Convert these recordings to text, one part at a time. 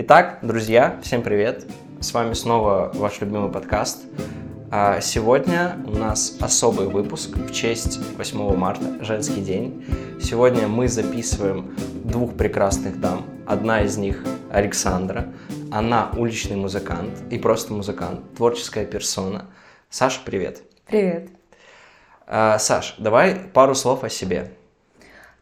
Итак, друзья, всем привет! С вами снова ваш любимый подкаст. А сегодня у нас особый выпуск в честь 8 марта, женский день. Сегодня мы записываем двух прекрасных дам. Одна из них Александра. Она уличный музыкант и просто музыкант, творческая персона. Саша, привет. Привет. А, Саш, давай пару слов о себе.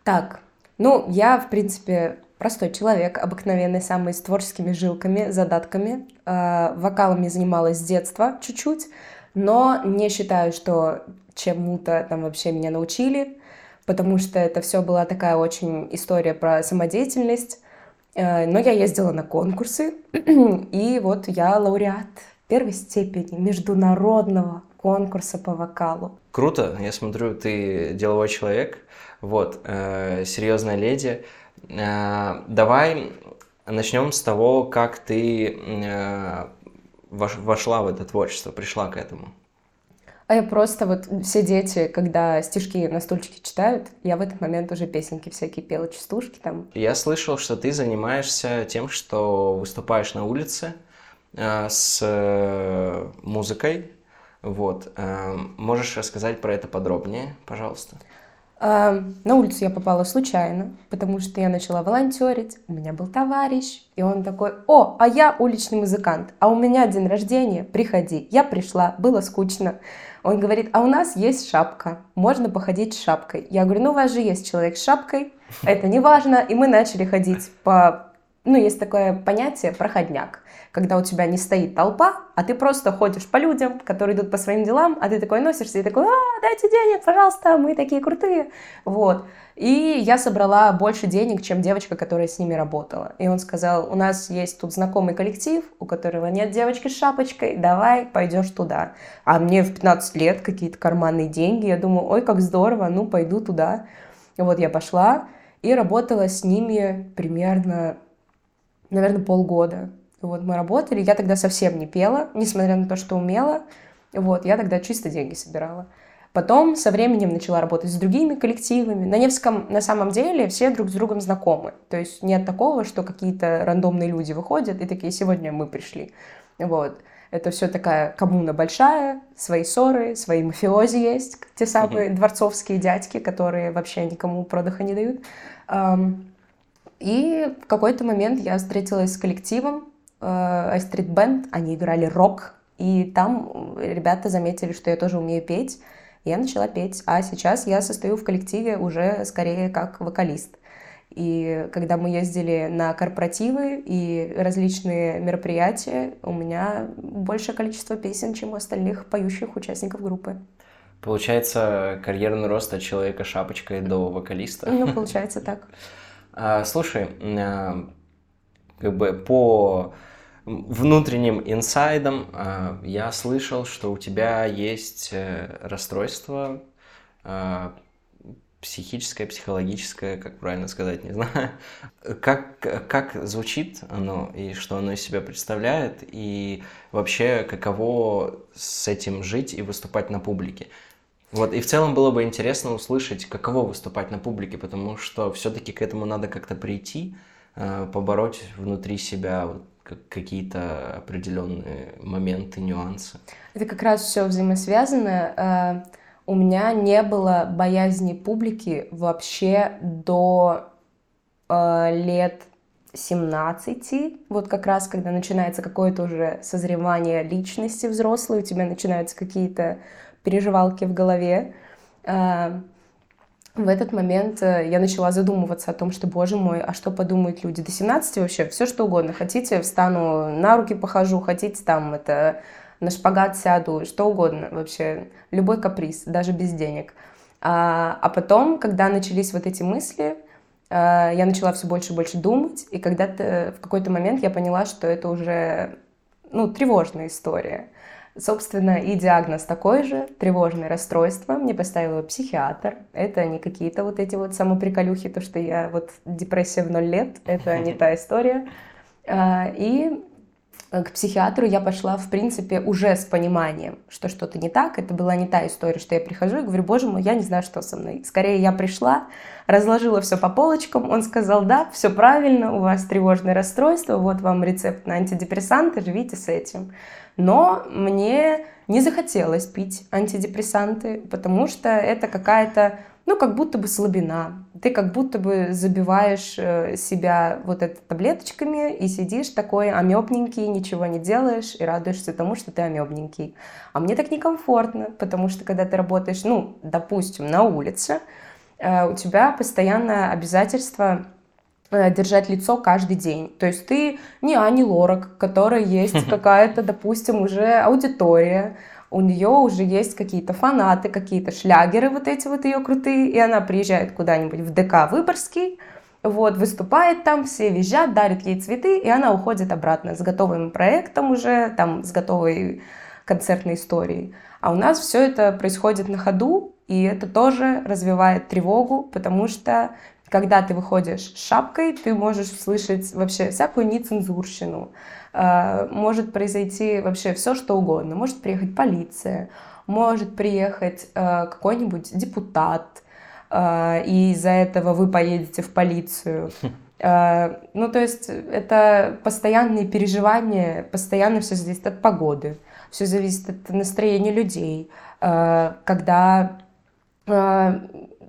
Так, ну, я, в принципе, простой человек, обыкновенный, самый с творческими жилками, задатками. Э, вокалами занималась с детства чуть-чуть, но не считаю, что чему-то там вообще меня научили, потому что это все была такая очень история про самодеятельность. Э, но я ездила на конкурсы, и вот я лауреат первой степени международного конкурса по вокалу. Круто, я смотрю, ты деловой человек, вот, э, серьезная леди. Э, давай начнем с того, как ты э, вошла в это творчество, пришла к этому. А я просто вот все дети, когда стишки на стульчике читают, я в этот момент уже песенки всякие пела, частушки там. Я слышал, что ты занимаешься тем, что выступаешь на улице э, с э, музыкой. Вот. Э, можешь рассказать про это подробнее, пожалуйста? На улицу я попала случайно, потому что я начала волонтерить, у меня был товарищ, и он такой, о, а я уличный музыкант, а у меня день рождения, приходи. Я пришла, было скучно. Он говорит, а у нас есть шапка, можно походить с шапкой. Я говорю, ну у вас же есть человек с шапкой, это не важно. И мы начали ходить по, ну есть такое понятие проходняк когда у тебя не стоит толпа, а ты просто ходишь по людям, которые идут по своим делам, а ты такой носишься и такой, а, дайте денег, пожалуйста, мы такие крутые. Вот. И я собрала больше денег, чем девочка, которая с ними работала. И он сказал, у нас есть тут знакомый коллектив, у которого нет девочки с шапочкой, давай пойдешь туда. А мне в 15 лет какие-то карманные деньги, я думаю, ой, как здорово, ну пойду туда. И вот я пошла и работала с ними примерно, наверное, полгода. Вот мы работали, я тогда совсем не пела, несмотря на то, что умела. Вот, я тогда чисто деньги собирала. Потом со временем начала работать с другими коллективами. На Невском на самом деле все друг с другом знакомы. То есть нет такого, что какие-то рандомные люди выходят и такие, сегодня мы пришли. Вот. Это все такая коммуна большая, свои ссоры, свои мафиози есть, те самые mm-hmm. дворцовские дядьки, которые вообще никому продыха не дают. И в какой-то момент я встретилась с коллективом, э, Street Band, они играли рок, и там ребята заметили, что я тоже умею петь, и я начала петь. А сейчас я состою в коллективе уже скорее как вокалист. И когда мы ездили на корпоративы и различные мероприятия, у меня большее количество песен, чем у остальных поющих участников группы. Получается, карьерный рост от человека шапочкой до вокалиста. Ну, получается так. А, слушай, а, как бы по внутренним инсайдам э, я слышал, что у тебя есть э, расстройство психическое, психологическое, как правильно сказать, не знаю. Как, как звучит оно и что оно из себя представляет, и вообще каково с этим жить и выступать на публике. Вот, и в целом было бы интересно услышать, каково выступать на публике, потому что все-таки к этому надо как-то прийти, Э, побороть внутри себя какие-то определенные моменты, нюансы. Это как раз все взаимосвязано. Э, у меня не было боязни публики вообще до э, лет 17, вот как раз когда начинается какое-то уже созревание личности взрослой, у тебя начинаются какие-то переживалки в голове в этот момент э, я начала задумываться о том, что, боже мой, а что подумают люди? До 17 вообще все что угодно. Хотите, встану, на руки похожу, хотите там это на шпагат сяду, что угодно вообще, любой каприз, даже без денег. А, а потом, когда начались вот эти мысли, э, я начала все больше и больше думать, и когда-то в какой-то момент я поняла, что это уже ну, тревожная история. Собственно, и диагноз такой же, тревожное расстройство, мне поставил психиатр. Это не какие-то вот эти вот самоприколюхи, то, что я вот депрессия в ноль лет, это не та история. А, и к психиатру я пошла, в принципе, уже с пониманием, что что-то не так. Это была не та история, что я прихожу и говорю, боже мой, я не знаю, что со мной. Скорее, я пришла, разложила все по полочкам, он сказал, да, все правильно, у вас тревожное расстройство, вот вам рецепт на антидепрессанты, живите с этим. Но мне не захотелось пить антидепрессанты, потому что это какая-то ну, как будто бы слабина. Ты как будто бы забиваешь э, себя вот это таблеточками и сидишь такой амебненький, ничего не делаешь и радуешься тому, что ты амебненький. А мне так некомфортно, потому что когда ты работаешь, ну, допустим, на улице, э, у тебя постоянное обязательство держать лицо каждый день. То есть ты не Ани Лорак, которая есть какая-то, допустим, уже аудитория, у нее уже есть какие-то фанаты, какие-то шлягеры вот эти вот ее крутые, и она приезжает куда-нибудь в ДК Выборгский, вот, выступает там, все визжат, дарят ей цветы, и она уходит обратно с готовым проектом уже, там, с готовой концертной историей. А у нас все это происходит на ходу, и это тоже развивает тревогу, потому что когда ты выходишь с шапкой, ты можешь слышать вообще всякую нецензурщину, Э, может произойти вообще все, что угодно. Может приехать полиция, может приехать э, какой-нибудь депутат, э, и из-за этого вы поедете в полицию. Ну, то есть это постоянные переживания, постоянно все зависит от погоды, все зависит от настроения людей. Когда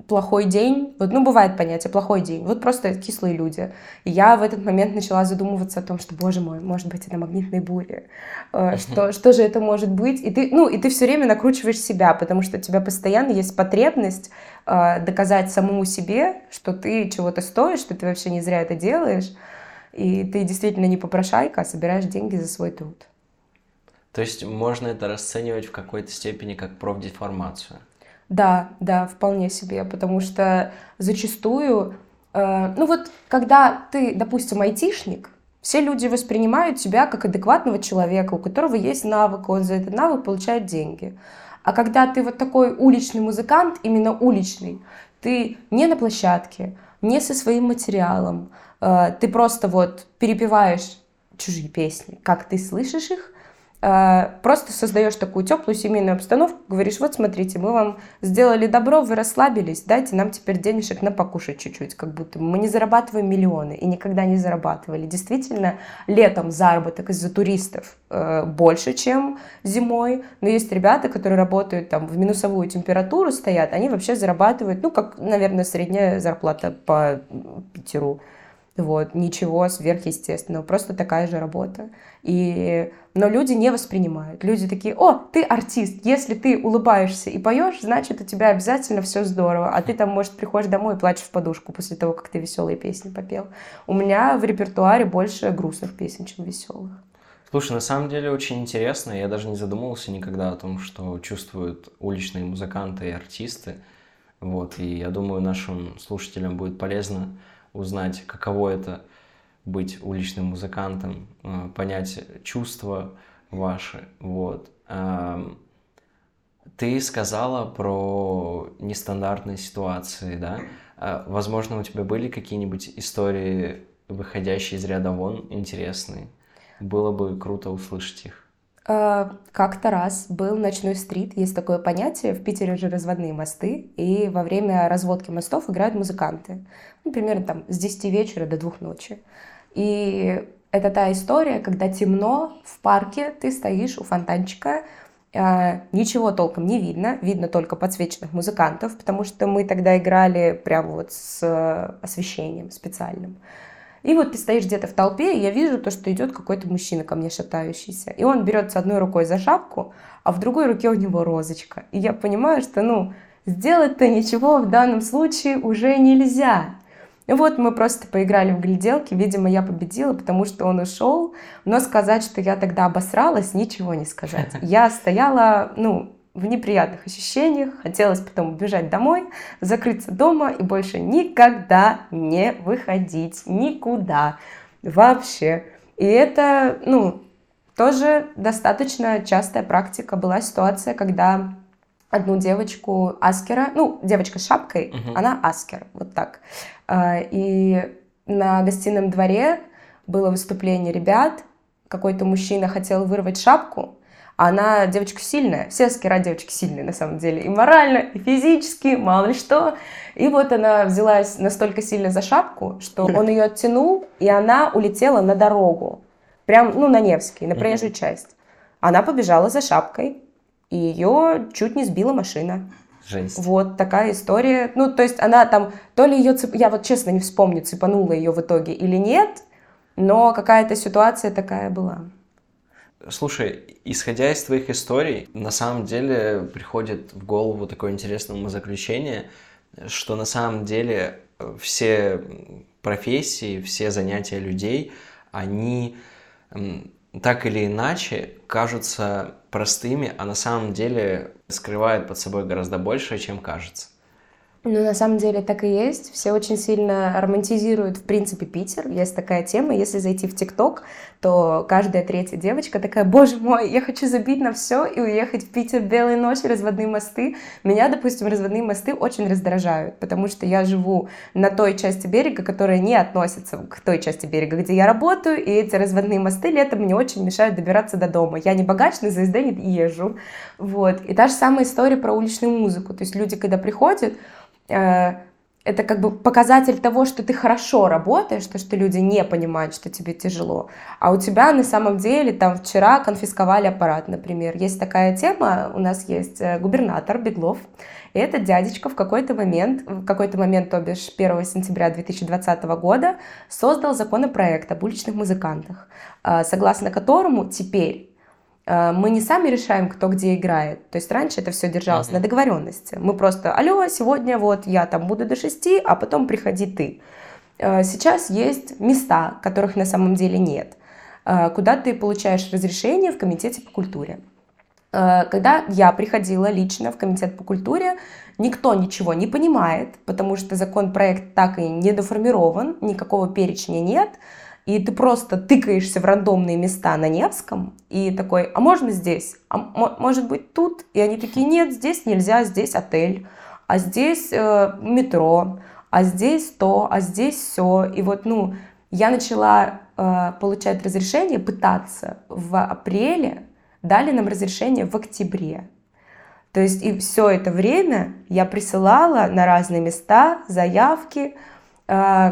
плохой день, вот, ну, бывает понятие плохой день, вот просто кислые люди. И я в этот момент начала задумываться о том, что, боже мой, может быть, это магнитные бури, э, что, что же это может быть? И ты, ну, и ты все время накручиваешь себя, потому что у тебя постоянно есть потребность э, доказать самому себе, что ты чего-то стоишь, что ты вообще не зря это делаешь, и ты действительно не попрошайка, а собираешь деньги за свой труд. То есть можно это расценивать в какой-то степени как профдеформацию? Да, да, вполне себе, потому что зачастую, э, ну вот, когда ты, допустим, айтишник, все люди воспринимают тебя как адекватного человека, у которого есть навык, он за этот навык получает деньги. А когда ты вот такой уличный музыкант, именно уличный, ты не на площадке, не со своим материалом, э, ты просто вот перепеваешь чужие песни, как ты слышишь их, просто создаешь такую теплую семейную обстановку, говоришь, вот смотрите, мы вам сделали добро, вы расслабились, дайте нам теперь денежек на покушать чуть-чуть, как будто мы не зарабатываем миллионы и никогда не зарабатывали. Действительно, летом заработок из-за туристов э, больше, чем зимой, но есть ребята, которые работают там в минусовую температуру стоят, они вообще зарабатывают, ну, как, наверное, средняя зарплата по Питеру. Вот, ничего сверхъестественного, просто такая же работа. И... Но люди не воспринимают. Люди такие, о, ты артист, если ты улыбаешься и поешь, значит, у тебя обязательно все здорово. А ты там, может, приходишь домой и плачешь в подушку после того, как ты веселые песни попел. У меня в репертуаре больше грустных песен, чем веселых. Слушай, на самом деле очень интересно. Я даже не задумывался никогда о том, что чувствуют уличные музыканты и артисты. Вот, и я думаю, нашим слушателям будет полезно узнать, каково это быть уличным музыкантом, э, понять чувства ваши, вот. Эм, ты сказала про нестандартные ситуации, да? Э, возможно, у тебя были какие-нибудь истории, выходящие из ряда вон, интересные? Было бы круто услышать их. Э, как-то раз был ночной стрит, есть такое понятие, в Питере же разводные мосты, и во время разводки мостов играют музыканты, ну, примерно там с 10 вечера до 2 ночи. И это та история, когда темно, в парке ты стоишь у фонтанчика, э, ничего толком не видно, видно только подсвеченных музыкантов, потому что мы тогда играли прямо вот с освещением специальным. И вот ты стоишь где-то в толпе, и я вижу то, что идет какой-то мужчина ко мне шатающийся. И он берется одной рукой за шапку, а в другой руке у него розочка. И я понимаю, что, ну, сделать-то ничего в данном случае уже нельзя. И вот мы просто поиграли в гляделки, видимо, я победила, потому что он ушел, но сказать, что я тогда обосралась, ничего не сказать. Я стояла, ну, в неприятных ощущениях, хотелось потом убежать домой, закрыться дома и больше никогда не выходить никуда вообще. И это, ну, тоже достаточно частая практика. Была ситуация, когда одну девочку Аскера, ну, девочка с шапкой, uh-huh. она Аскер, вот так. А, и на гостином дворе было выступление ребят, какой-то мужчина хотел вырвать шапку, она девочка сильная. Все скира девочки сильные на самом деле. И морально, и физически, мало ли что. И вот она взялась настолько сильно за шапку, что он ее оттянул, и она улетела на дорогу. Прям, ну, на Невский, на проезжую часть. Она побежала за шапкой, и ее чуть не сбила машина. Жесть. Вот такая история. Ну, то есть она там, то ли ее, цеп... я вот честно не вспомню, цепанула ее в итоге или нет, но какая-то ситуация такая была. Слушай, исходя из твоих историй, на самом деле приходит в голову такое интересное умозаключение, что на самом деле э, все профессии, все занятия людей, они так или иначе кажутся простыми, а на самом деле скрывают под собой гораздо больше, чем кажется. Ну, на самом деле так и есть. Все очень сильно романтизируют, в принципе, Питер. Есть такая тема. Если зайти в ТикТок, то каждая третья девочка такая, боже мой, я хочу забить на все и уехать в Питер белые ночи, разводные мосты. Меня, допустим, разводные мосты очень раздражают, потому что я живу на той части берега, которая не относится к той части берега, где я работаю, и эти разводные мосты летом мне очень мешают добираться до дома. Я не богач, на ЗСД не езжу. Вот. И та же самая история про уличную музыку. То есть люди, когда приходят, это как бы показатель того, что ты хорошо работаешь, то, что люди не понимают, что тебе тяжело. А у тебя на самом деле там вчера конфисковали аппарат, например. Есть такая тема, у нас есть э, губернатор Беглов, и этот дядечка в какой-то момент, в какой-то момент, то бишь 1 сентября 2020 года, создал законопроект об уличных музыкантах, э, согласно которому теперь Э, мы не сами решаем, кто где играет. То есть раньше это все держалось uh-huh. на договоренности. Мы просто, алло, сегодня вот я там буду до шести, а потом приходи ты. Э, сейчас есть места, которых на самом деле нет, э, куда ты получаешь разрешение в комитете по культуре. Когда я приходила лично в комитет по культуре, никто ничего не понимает, потому что законопроект так и не доформирован, никакого перечня нет и ты просто тыкаешься в рандомные места на Невском, и такой, а можно здесь? А может быть тут? И они такие, нет, здесь нельзя, здесь отель, а здесь э, метро, а здесь то, а здесь все. И вот, ну, я начала э, получать разрешение, пытаться в апреле, дали нам разрешение в октябре. То есть и все это время я присылала на разные места заявки, э,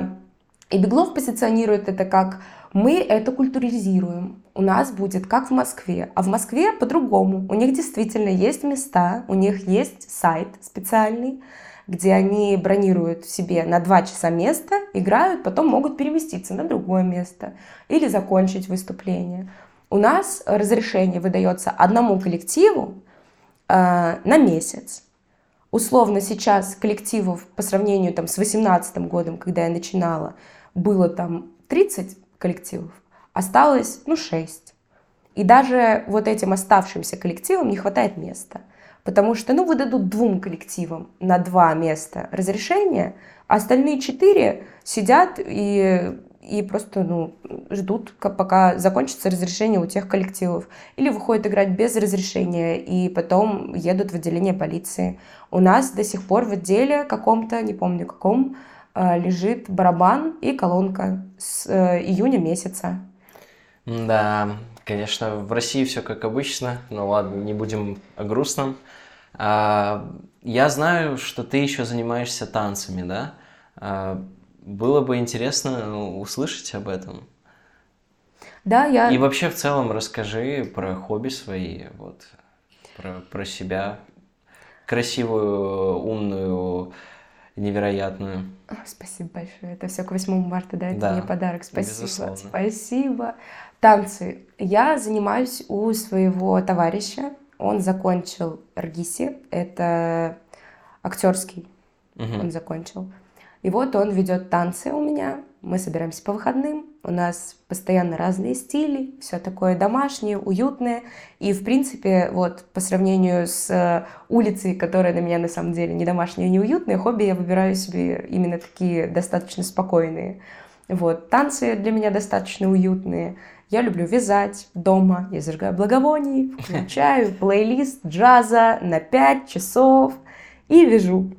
и Беглов позиционирует это как мы это культуризируем. У нас будет как в Москве. А в Москве по-другому. У них действительно есть места, у них есть сайт специальный, где они бронируют себе на два часа место, играют, потом могут переместиться на другое место или закончить выступление. У нас разрешение выдается одному коллективу э, на месяц. Условно сейчас коллективов по сравнению там, с 2018 годом, когда я начинала, было там 30 коллективов, осталось, ну, 6. И даже вот этим оставшимся коллективам не хватает места. Потому что, ну, выдадут двум коллективам на два места разрешения, а остальные четыре сидят и, и просто, ну, ждут, пока закончится разрешение у тех коллективов. Или выходят играть без разрешения и потом едут в отделение полиции. У нас до сих пор в отделе каком-то, не помню каком, лежит барабан и колонка с э, июня месяца. Да, конечно, в России все как обычно, но ладно, не будем о грустном. А, я знаю, что ты еще занимаешься танцами, да? А, было бы интересно услышать об этом. Да, я... И вообще в целом расскажи про хобби свои, вот, про, про себя, красивую, умную, невероятную. Спасибо большое. Это все к 8 марта, да? Это да, мне подарок. Спасибо. Безусловно. Спасибо. Танцы. Я занимаюсь у своего товарища. Он закончил РГИСи. Это актерский. Угу. Он закончил. И вот он ведет танцы у меня. Мы собираемся по выходным. У нас постоянно разные стили, все такое домашнее, уютное. И, в принципе, вот по сравнению с э, улицей, которая на меня на самом деле не домашняя, не уютная, хобби я выбираю себе именно такие достаточно спокойные. Вот, танцы для меня достаточно уютные. Я люблю вязать дома, я зажигаю благовоний, включаю плейлист джаза на 5 часов и вяжу.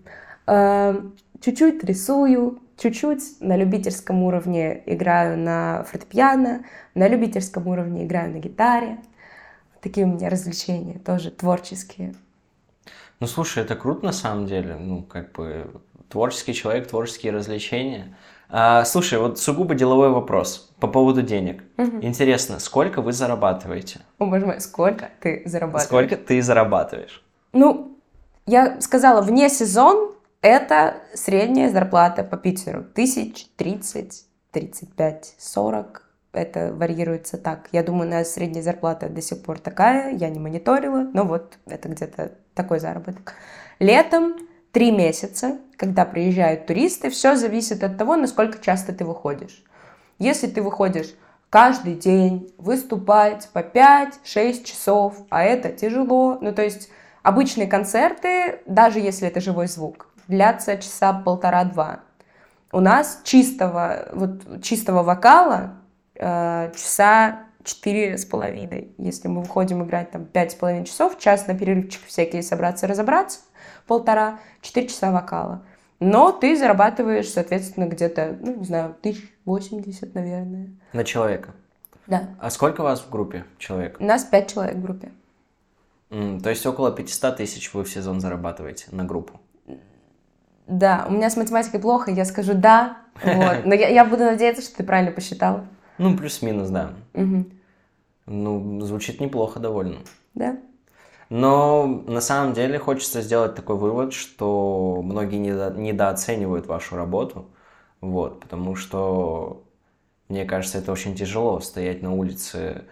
Чуть-чуть рисую, чуть-чуть на любительском уровне играю на фортепиано, на любительском уровне играю на гитаре. Такие у меня развлечения, тоже творческие. Ну, слушай, это круто на самом деле. Ну, как бы творческий человек, творческие развлечения. А, слушай, вот сугубо деловой вопрос по поводу денег. Мгм. Интересно, сколько вы зарабатываете? О, боже мой, сколько ты зарабатываешь? Сколько ты зарабатываешь? Ну, я сказала, вне сезон это средняя зарплата по Питеру. Тысяч тридцать, тридцать пять, сорок. Это варьируется так. Я думаю, у нас средняя зарплата до сих пор такая. Я не мониторила, но вот это где-то такой заработок. Летом три месяца, когда приезжают туристы, все зависит от того, насколько часто ты выходишь. Если ты выходишь каждый день выступать по 5-6 часов, а это тяжело, ну то есть обычные концерты, даже если это живой звук, длятся часа полтора-два. У нас чистого, вот, чистого вокала э, часа четыре с половиной. Если мы выходим играть там пять с половиной часов, час на перерывчик всякие собраться, разобраться, полтора, четыре часа вокала. Но ты зарабатываешь, соответственно, где-то, ну, не знаю, тысяч восемьдесят, наверное. На человека. Да. А сколько вас в группе человек? У нас пять человек в группе. М, то есть около 500 тысяч вы в сезон зарабатываете на группу. Да, у меня с математикой плохо, я скажу да, вот. Но я, я буду надеяться, что ты правильно посчитала. Ну, плюс-минус, да. Мгм. Ну, звучит неплохо довольно. Да. Но на самом деле хочется сделать такой вывод, что многие недо- недооценивают вашу работу, вот, потому что, мне кажется, это очень тяжело стоять на улице,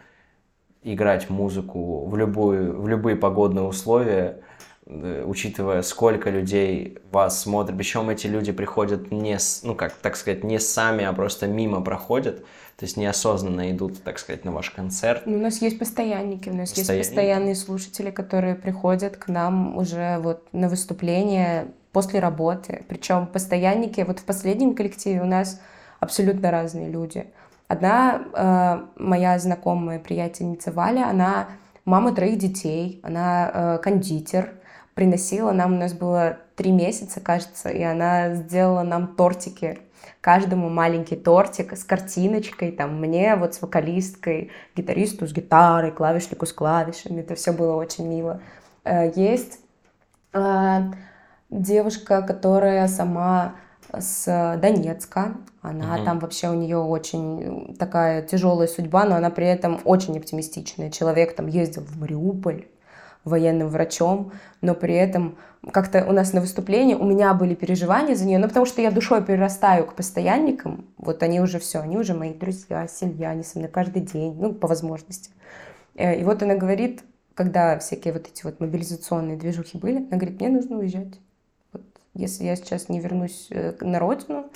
играть музыку в любую, в любые погодные условия, учитывая, сколько людей вас смотрят, причем эти люди приходят не, ну как, так сказать, не сами, а просто мимо проходят, то есть неосознанно идут, так сказать, на ваш концерт. Ну, У нас есть постоянники, у нас есть Постоянники. постоянные слушатели, которые приходят к нам уже вот на выступление после работы. Причем постоянники, вот в последнем коллективе у нас абсолютно разные люди. Одна э, моя знакомая приятельница Валя, она мама троих детей, она э, кондитер, приносила нам, у нас было три месяца, кажется, и она сделала нам тортики каждому маленький тортик с картиночкой, там, мне вот с вокалисткой, гитаристу с гитарой, клавишнику с клавишами, это все было очень мило. Э, Есть э, девушка, которая сама с Донецка, она Мгм. там вообще у нее очень такая тяжелая судьба, но она при этом очень оптимистичная. Человек там ездил в Мариуполь военным врачом, но при этом как-то у нас на выступлении у меня были переживания за нее, ну потому что я душой перерастаю к постоянникам, вот они уже все, они уже мои друзья, семья, они со мной каждый день, ну по возможности. Э, И вот она говорит, когда всякие вот эти вот мобилизационные движухи были, она говорит, мне нужно уезжать. Вот если я сейчас не вернусь э, на родину,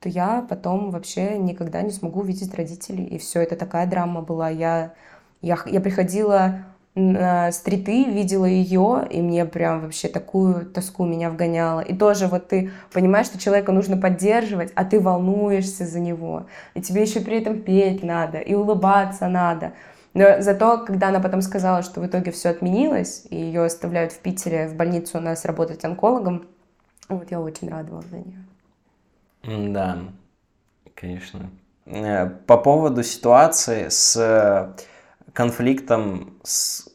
то я потом вообще никогда не смогу увидеть родителей. И все, это такая драма была. Я, я, я приходила на стриты, видела ее, и мне прям вообще такую тоску меня вгоняла. И тоже вот ты понимаешь, что человека нужно поддерживать, а ты волнуешься за него. И тебе еще при этом петь надо, и улыбаться надо. Но зато, когда она потом сказала, что в итоге все отменилось, и ее оставляют в Питере в больницу у нас работать онкологом, вот я очень радовалась за нее. Да, конечно. Э, По поводу ситуации с конфликтом с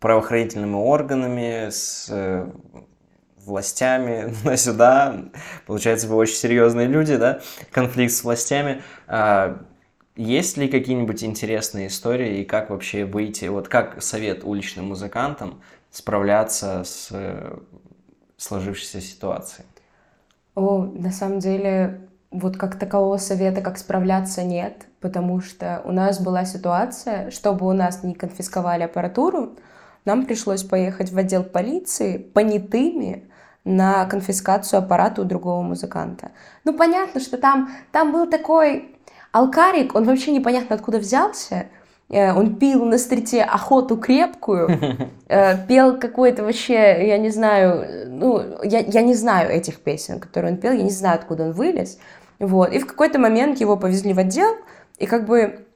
правоохранительными органами, с э, властями сюда, получается, вы очень серьезные люди, да? Конфликт с властями. А Есть ли какие-нибудь интересные истории и как вообще выйти, вот как совет уличным музыкантам справляться с э, сложившейся ситуацией? О, на самом деле, вот как такового совета, как справляться, нет, потому что у нас была ситуация, чтобы у нас не конфисковали аппаратуру, нам пришлось поехать в отдел полиции понятыми на конфискацию аппарата у другого музыканта. Ну, понятно, что там, там был такой алкарик, он вообще непонятно откуда взялся, Э, он пил на стрите охоту крепкую, э, пел какой-то вообще, я не знаю, ну, я, я не знаю этих песен, которые он пел, я не знаю, откуда он вылез. Вот. И в какой-то момент его повезли в отдел, и как бы...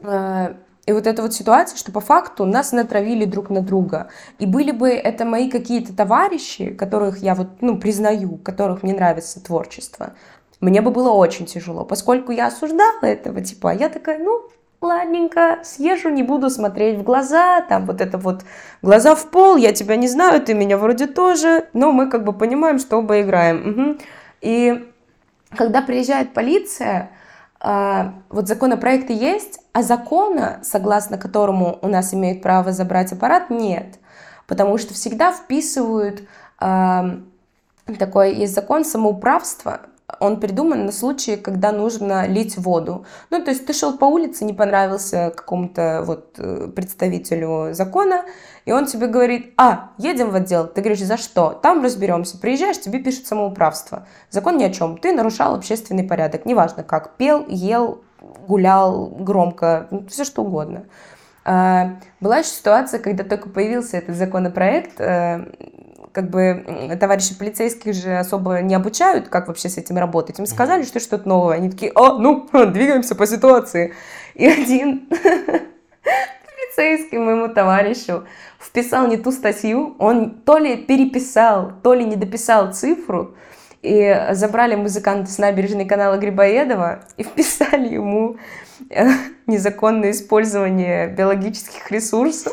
э, и вот эта вот ситуация, что по факту нас натравили друг на друга. И были бы это мои какие-то товарищи, которых я вот, ну, признаю, которых мне нравится творчество, мне бы было очень тяжело, поскольку я осуждала этого типа, я такая, ну, ладненько, съезжу, не буду смотреть в глаза, там вот это вот глаза в пол, я тебя не знаю, ты меня вроде тоже, но мы как бы понимаем, что оба играем. Угу. И когда приезжает полиция, а, вот законопроекты есть, а закона, согласно которому у нас имеют право забрать аппарат, нет. Потому что всегда вписывают такой есть закон самоуправства, он придуман на случай, когда нужно лить воду. Ну, то есть ты шел по улице, не понравился какому-то вот э, представителю закона, и он тебе говорит, а, едем в отдел. Ты говоришь, за что? Там разберемся. Приезжаешь, тебе пишут самоуправство. Закон ни о чем. Ты нарушал общественный порядок. Неважно как. Пел, ел, гулял громко, все что угодно. А, была еще ситуация, когда только появился этот законопроект, э, как бы товарищи полицейских же особо не обучают, как вообще с этим работать. Им сказали, что что-то новое. Они такие, а, ну, двигаемся по ситуации. И один полицейский моему товарищу вписал не ту статью, он то ли переписал, то ли не дописал цифру, и забрали музыканта с набережной канала Грибоедова и вписали ему э, незаконное использование биологических ресурсов.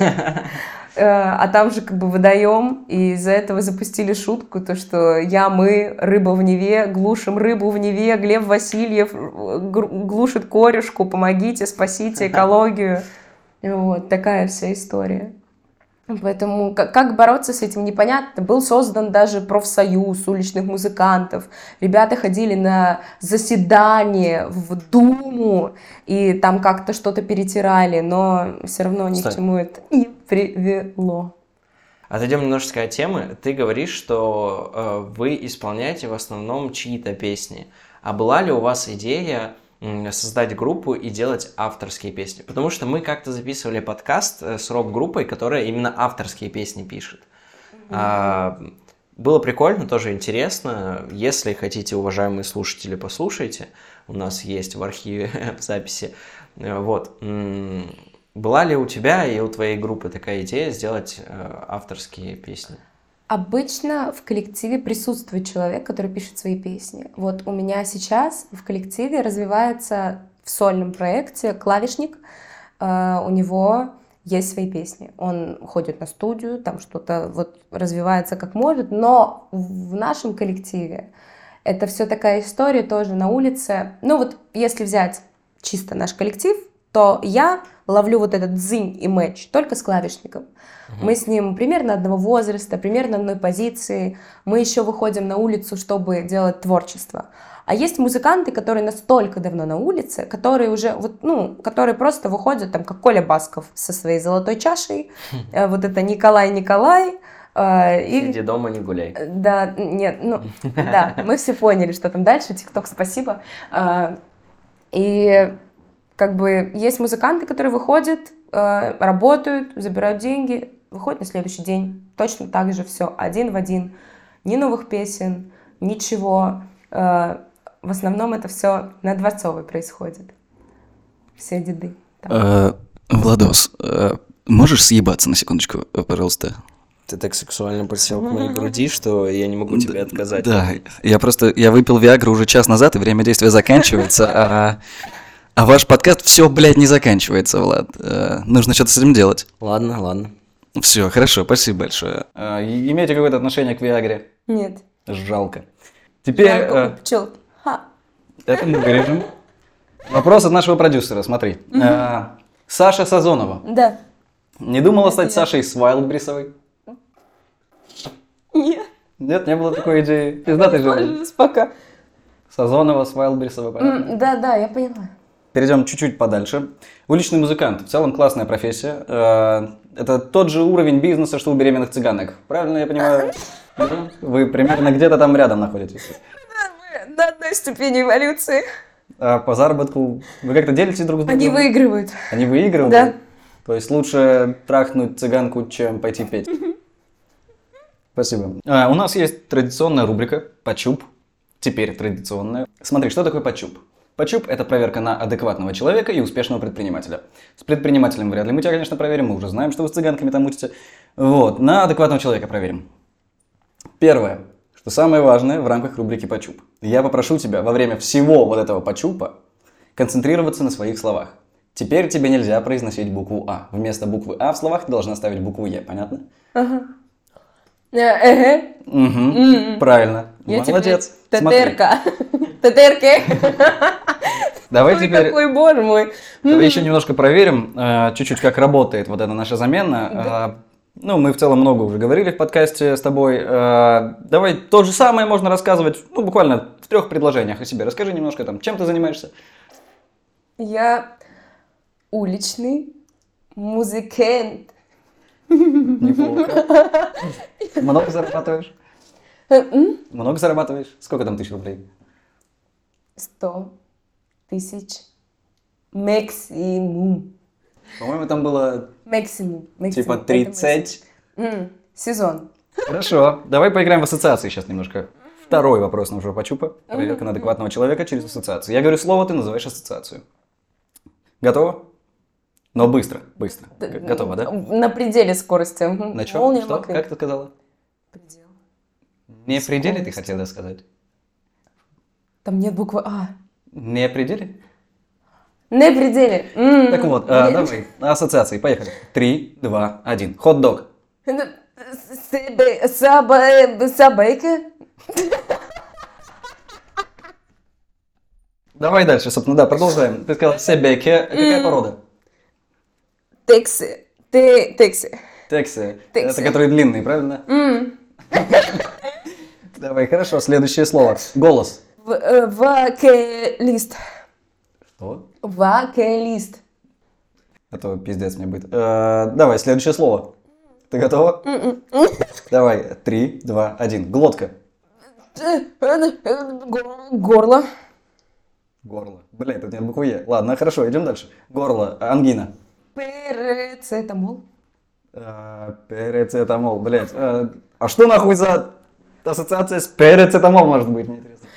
Э, а там же как бы водоем, и из-за этого запустили шутку, то что я, мы, рыба в Неве, глушим рыбу в Неве, Глеб Васильев э, глушит корешку, помогите, спасите экологию. Вот такая вся история. Поэтому как, как бороться с этим непонятно. Был создан даже профсоюз уличных музыкантов. Ребята ходили на заседание в Думу и там как-то что-то перетирали, но все равно ни Стой. к чему это не привело. Отойдем немножечко от темы. Ты говоришь, что э, вы исполняете в основном чьи-то песни. А была ли у вас идея создать группу и делать авторские песни. Потому что мы как-то записывали подкаст э, с рок-группой, которая именно авторские песни пишет. Mm-hmm. А, было прикольно, тоже интересно. Если хотите, уважаемые слушатели, послушайте. У нас есть в архиве в записи. Э, вот. Была ли у тебя и у твоей группы такая идея сделать э, авторские песни? Обычно в коллективе присутствует человек, который пишет свои песни. Вот у меня сейчас в коллективе развивается в сольном проекте клавишник. Uh, у него есть свои песни. Он ходит на студию, там что-то вот развивается как может, но в нашем коллективе это все такая история тоже на улице. Ну вот если взять чисто наш коллектив, то я ловлю вот этот дзынь и матч только с клавишником. Угу. Мы с ним примерно одного возраста, примерно одной позиции. Мы еще выходим на улицу, чтобы делать творчество. А есть музыканты, которые настолько давно на улице, которые уже, вот, ну, которые просто выходят, там, как Коля Басков со своей золотой чашей, э, вот это Николай Николай, э, и... Сиди дома, не гуляй. Да, нет, ну, да, мы все поняли, что там дальше, ТикТок, спасибо. Э, и как бы есть музыканты, которые выходят, э, работают, забирают деньги, выходят на следующий день. Точно так же все, один в один. Ни новых песен, ничего. Э, в основном это все на Дворцовой происходит. Все деды. Э, Владос, можешь съебаться на секундочку, пожалуйста? Ты так сексуально подсел к моей груди, что я не могу тебе отказать. Да, я просто, я выпил Виагру уже час назад, и время действия заканчивается, а а ваш подкаст все, блядь, не заканчивается, Влад. Э, нужно что-то с этим делать. Ладно, ладно. Все, хорошо, спасибо большое. Э, имеете какое-то отношение к Виагре? Нет. Жалко. Теперь... Э, пчел. Ха. Это мы вырежем. Вопрос от нашего продюсера, смотри. Э, Саша Сазонова. Да. Не думала стать Сашей с Вайлдбрисовой? Нет. Нет, не было такой идеи. Пиздатый же. Пока. Сазонова с Вайлдбрисовой, понятно? Да, да, я поняла. Перейдем чуть-чуть подальше. Уличный музыкант. В целом классная профессия. Э, это тот же уровень бизнеса, что у беременных цыганок. Правильно я понимаю? Вы примерно где-то там рядом находитесь. Мы на одной ступени эволюции. А по заработку вы как-то делитесь друг с другом? Они выигрывают. Они выигрывают? Да. То есть лучше трахнуть цыганку, чем пойти петь? Спасибо. А, у нас есть традиционная рубрика «Почуп». Теперь традиционная. Смотри, что такое почуп? Почуп – это проверка на адекватного человека и успешного предпринимателя. С предпринимателем вряд ли мы тебя, конечно, проверим, мы уже знаем, что вы с цыганками там мутите. Вот, на адекватного человека проверим. Первое, что самое важное в рамках рубрики «Почуп». Я попрошу тебя во время всего вот этого почупа концентрироваться на своих словах. Теперь тебе нельзя произносить букву А. Вместо буквы А в словах ты должна ставить букву Е, понятно? Ага. Э, эге. Угу, правильно. Я Молодец. Тетерка. Тетерки. Давай Ой, теперь... какой боже мой. Давай еще немножко проверим, э, чуть-чуть, как работает вот эта наша замена. Э, Ну, мы в целом много уже говорили в подкасте с тобой. Давай то же самое можно рассказывать, ну, буквально в трех предложениях о себе. Расскажи немножко там, чем ты занимаешься. Я уличный музыкант. Неплохо. Много зарабатываешь? Много зарабатываешь? Сколько там тысяч рублей? Сто тысяч максимум. По-моему, там было Максимум. типа Это 30. максимум. М, Сезон. Хорошо, давай поиграем в ассоциации сейчас немножко. Второй вопрос нашего почупа. Проверка на адекватного человека через ассоциацию. Я говорю слово, ты называешь ассоциацию. Готово? Но быстро, быстро. Г- Готово, да? На пределе скорости. На чем? Молния Что? Как ты сказала? Предел. Не в пределе ты Скорость. хотела сказать? Там нет буквы А. Не пределе? На пределе. Так вот, а, давай, ассоциации, поехали. Три, два, один. Хот-дог. Ну, себе- саба- Собака. Давай дальше, собственно, да, продолжаем. Ты сказала себеке. Какая порода? Текси. Те- Текси. Тексы. Тексы. Это которые длинные, правильно? М. Давай, хорошо, следующее слово. Голос. В- э, Вокалист. Что? Вокалист. А то пиздец мне будет. Э, давай, следующее слово. Ты готова? Давай, три, два, один. Глотка. Гор- Горло. Горло. Бля, тут нет буквы Е. Ладно, хорошо, идем дальше. Горло. Ангина. Перецетамол. Э, Перецетамол, блядь. Э, А что нахуй за ассоциация с перецетамол может быть, мне интересно.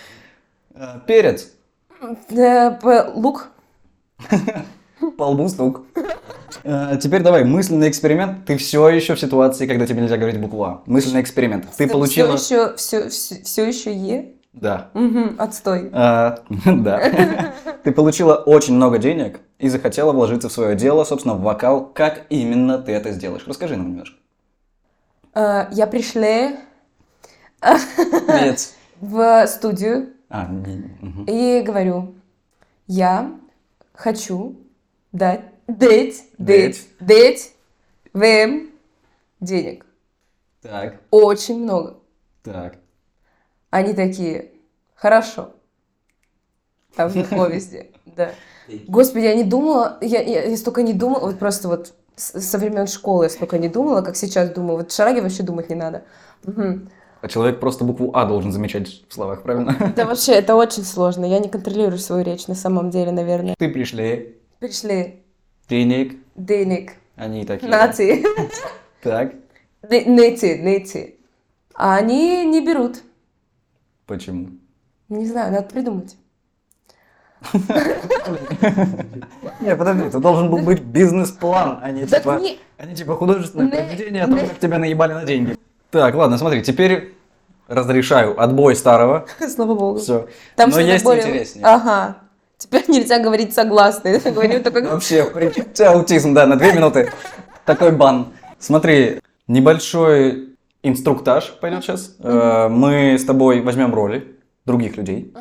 Э, Перец. Лук. По лбу стук. Теперь давай, мысленный эксперимент. Ты все еще в ситуации, когда тебе нельзя говорить букву А. Мысленный эксперимент. Ты получила... Все еще, все, все, все еще Е. Да. Отстой. А, Да. Ты получила очень много денег и захотела вложиться в свое дело, собственно, в вокал. Как именно ты это сделаешь? Расскажи нам немножко. Э, Я пришла в студию А, и говорю, я хочу дать, дать, дать, дать вам денег. Так, Очень много. так. Они такие, хорошо. Там легко везде, да. Господи, я не думала, я, я, я столько не думала, вот просто вот со времен школы я столько не думала, как сейчас думаю. Вот в шараге вообще думать не надо. Мгм. А человек просто букву А должен замечать в словах, правильно? Да вообще, это очень сложно. Я не контролирую свою речь на самом деле, наверное. Ты пришли, Пришли денег, денег, они такие. нации, Так, нети, нети. А они не берут. почему? Не знаю, надо придумать. Не, подожди, это должен был быть бизнес-план, а не типа... не- А не типа художественное произведение о том, как тебя наебали на деньги. Так, ладно, смотри, теперь разрешаю отбой старого. Слава богу. Все. Там Но есть более- интереснее. Ага. Теперь нельзя говорить согласный. Говорю такой... Вообще, у тебя аутизм, да, на две минуты. Такой бан. Смотри, небольшой инструктаж пойдет сейчас. Э, Мы с тобой возьмем роли других людей.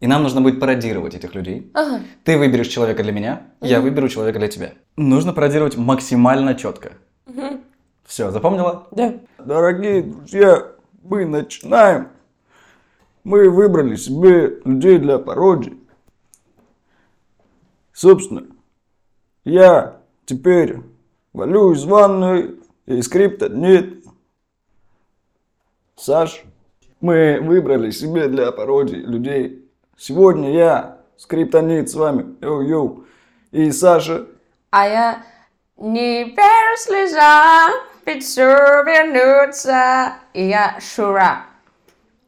И нам нужно будет пародировать этих людей. Ага. Ты выберешь человека для меня, я выберу человека для тебя. Нужно пародировать максимально четко. Все, запомнила? Да. Дорогие друзья, мы начинаем. Мы выбрали себе людей для пародии. Собственно, я теперь валю из ванной, и скрипта нет. Саш, мы выбрали себе для пародии людей. Сегодня я, скриптонит с вами, йоу-йоу, и Саша, А я не переслежа, пиццу вернуться, и я Шура.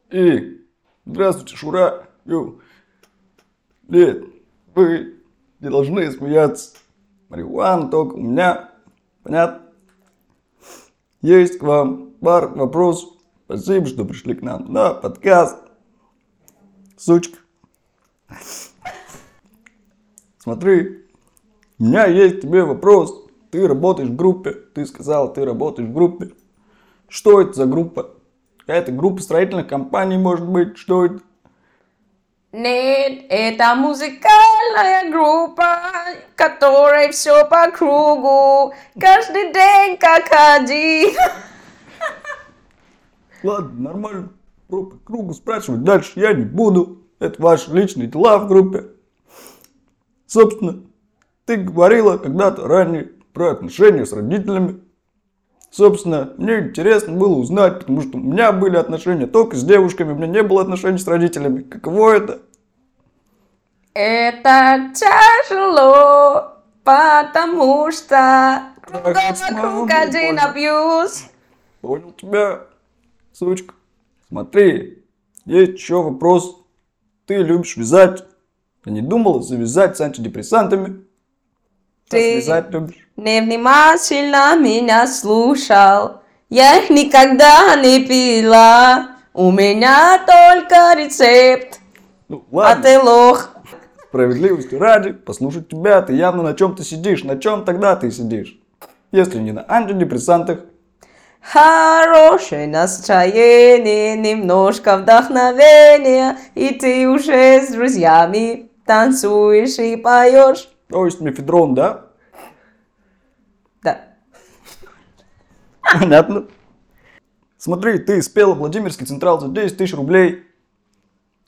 И здравствуйте, Шура. Йоу. Нет, вы не должны смеяться. Марихуана только у меня. Понятно? Есть к вам пар вопрос. Спасибо, что пришли к нам на подкаст. Сучка. Смотри, у меня есть к тебе вопрос. Ты работаешь в группе. Ты сказал, ты работаешь в группе. Что это за группа? Какая-то группа строительных компаний, может быть? Что это? Нет, это музыкальная группа, которая все по кругу, каждый день как один. Ладно, нормально. По кругу спрашивать дальше я не буду. Это ваши личные дела в группе. Собственно, ты говорила когда-то ранее про отношения с родителями. Собственно, мне интересно было узнать, потому что у меня были отношения только с девушками, у меня не было отношений с родителями. Каково это? Это тяжело, потому что вокруг один абьюз. Понял тебя, сучка. Смотри, есть еще вопрос. Ты любишь вязать. Ты не думала завязать с антидепрессантами? Ты- Вязать любишь? Невнимательно меня слушал, я их никогда не пила. У меня только рецепт, Ну, а ладно. ты лох. Справедливости ради, послушать тебя, ты явно на чем-то сидишь. На чем тогда ты сидишь? Если не на антидепрессантах, Хорошее настроение, немножко вдохновения, и ты уже с друзьями танцуешь и поешь. то есть мефедрон, да? Да. Понятно. Смотри, ты спела Владимирский Централ за 10 тысяч рублей.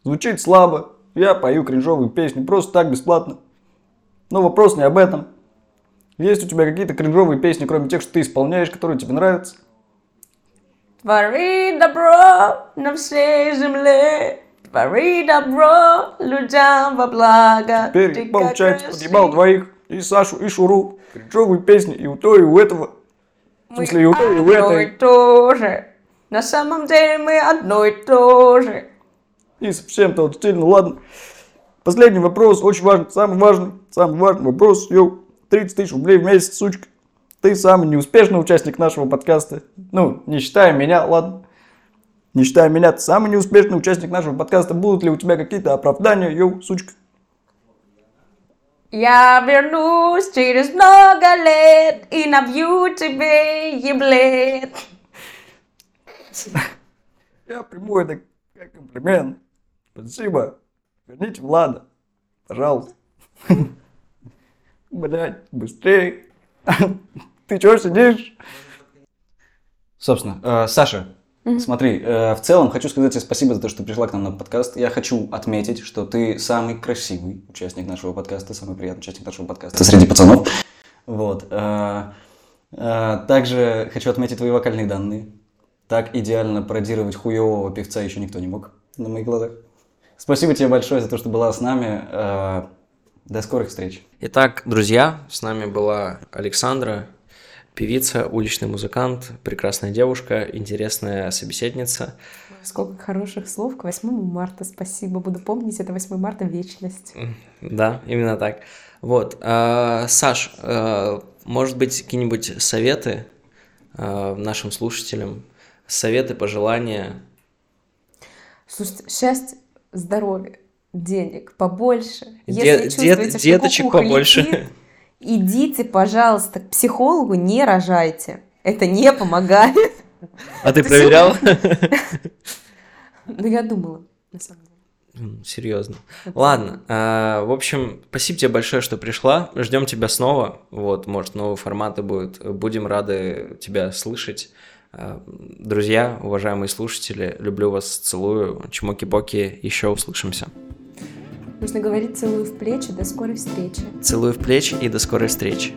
Звучит слабо. Я пою кринжовые песни просто так, бесплатно. Но вопрос не об этом. Есть у тебя какие-то кринжовые песни, кроме тех, что ты исполняешь, которые тебе нравятся? Твори добро на всей земле, твори добро людям во благо. Теперь, Ты получается, подъебал двоих. И Сашу, и Шуру. Кринжовые песни и у того, и у этого. В Мы смысле, и у той, и у одно и этой. то же. На самом деле мы одно и то же. И совсем тот стиль, ну ладно. Последний вопрос, очень важный, самый важный, самый важный вопрос. Йоу, 30 тысяч рублей в месяц, сучка. Ты самый неуспешный участник нашего подкаста. Ну, не считая меня, ладно. Не считая меня, ты самый неуспешный участник нашего подкаста. Будут ли у тебя какие-то оправдания, йоу, сучка? Я вернусь через много лет и набью тебе еблет. Я приму это как комплимент. Спасибо. Верните Влада. Пожалуйста. Блять, быстрее. Ты чё сидишь? Собственно, э, Саша, смотри, э, в целом хочу сказать тебе спасибо за то, что пришла к нам на подкаст. Я хочу отметить, что ты самый красивый участник нашего подкаста, самый приятный участник нашего подкаста среди пацанов. Вот. э, э, Также хочу отметить твои вокальные данные. Так идеально пародировать хуевого певца еще никто не мог на моих глазах. Спасибо тебе большое за то, что была с нами. Э, До скорых встреч. Итак, друзья, с нами была Александра, певица, уличный музыкант, прекрасная девушка, интересная собеседница. Сколько хороших слов к 8 марта. Спасибо. Буду помнить это 8 марта вечность. Да, именно так. Вот. а, Саш, а, может быть, какие-нибудь советы а, нашим слушателям? Советы, пожелания? Слушайте, счастье, здоровье, денег побольше. Де- Если дет- чувствуете, что деточек кукуха побольше. летит, идите, пожалуйста, к психологу, не рожайте. Это не помогает. А ты проверял? Ну, я думала, на самом деле. Серьезно. Ладно. а, В общем, спасибо тебе большое, что пришла. Ждем тебя снова. Вот, может, новые форматы будут. Будем рады тебя слышать. А, Друзья, уважаемые слушатели, люблю вас, целую. Чмоки-боки, еще услышимся. Нужно говорить целую в плечи. До скорой встречи. Целую в плечи и до скорой встречи.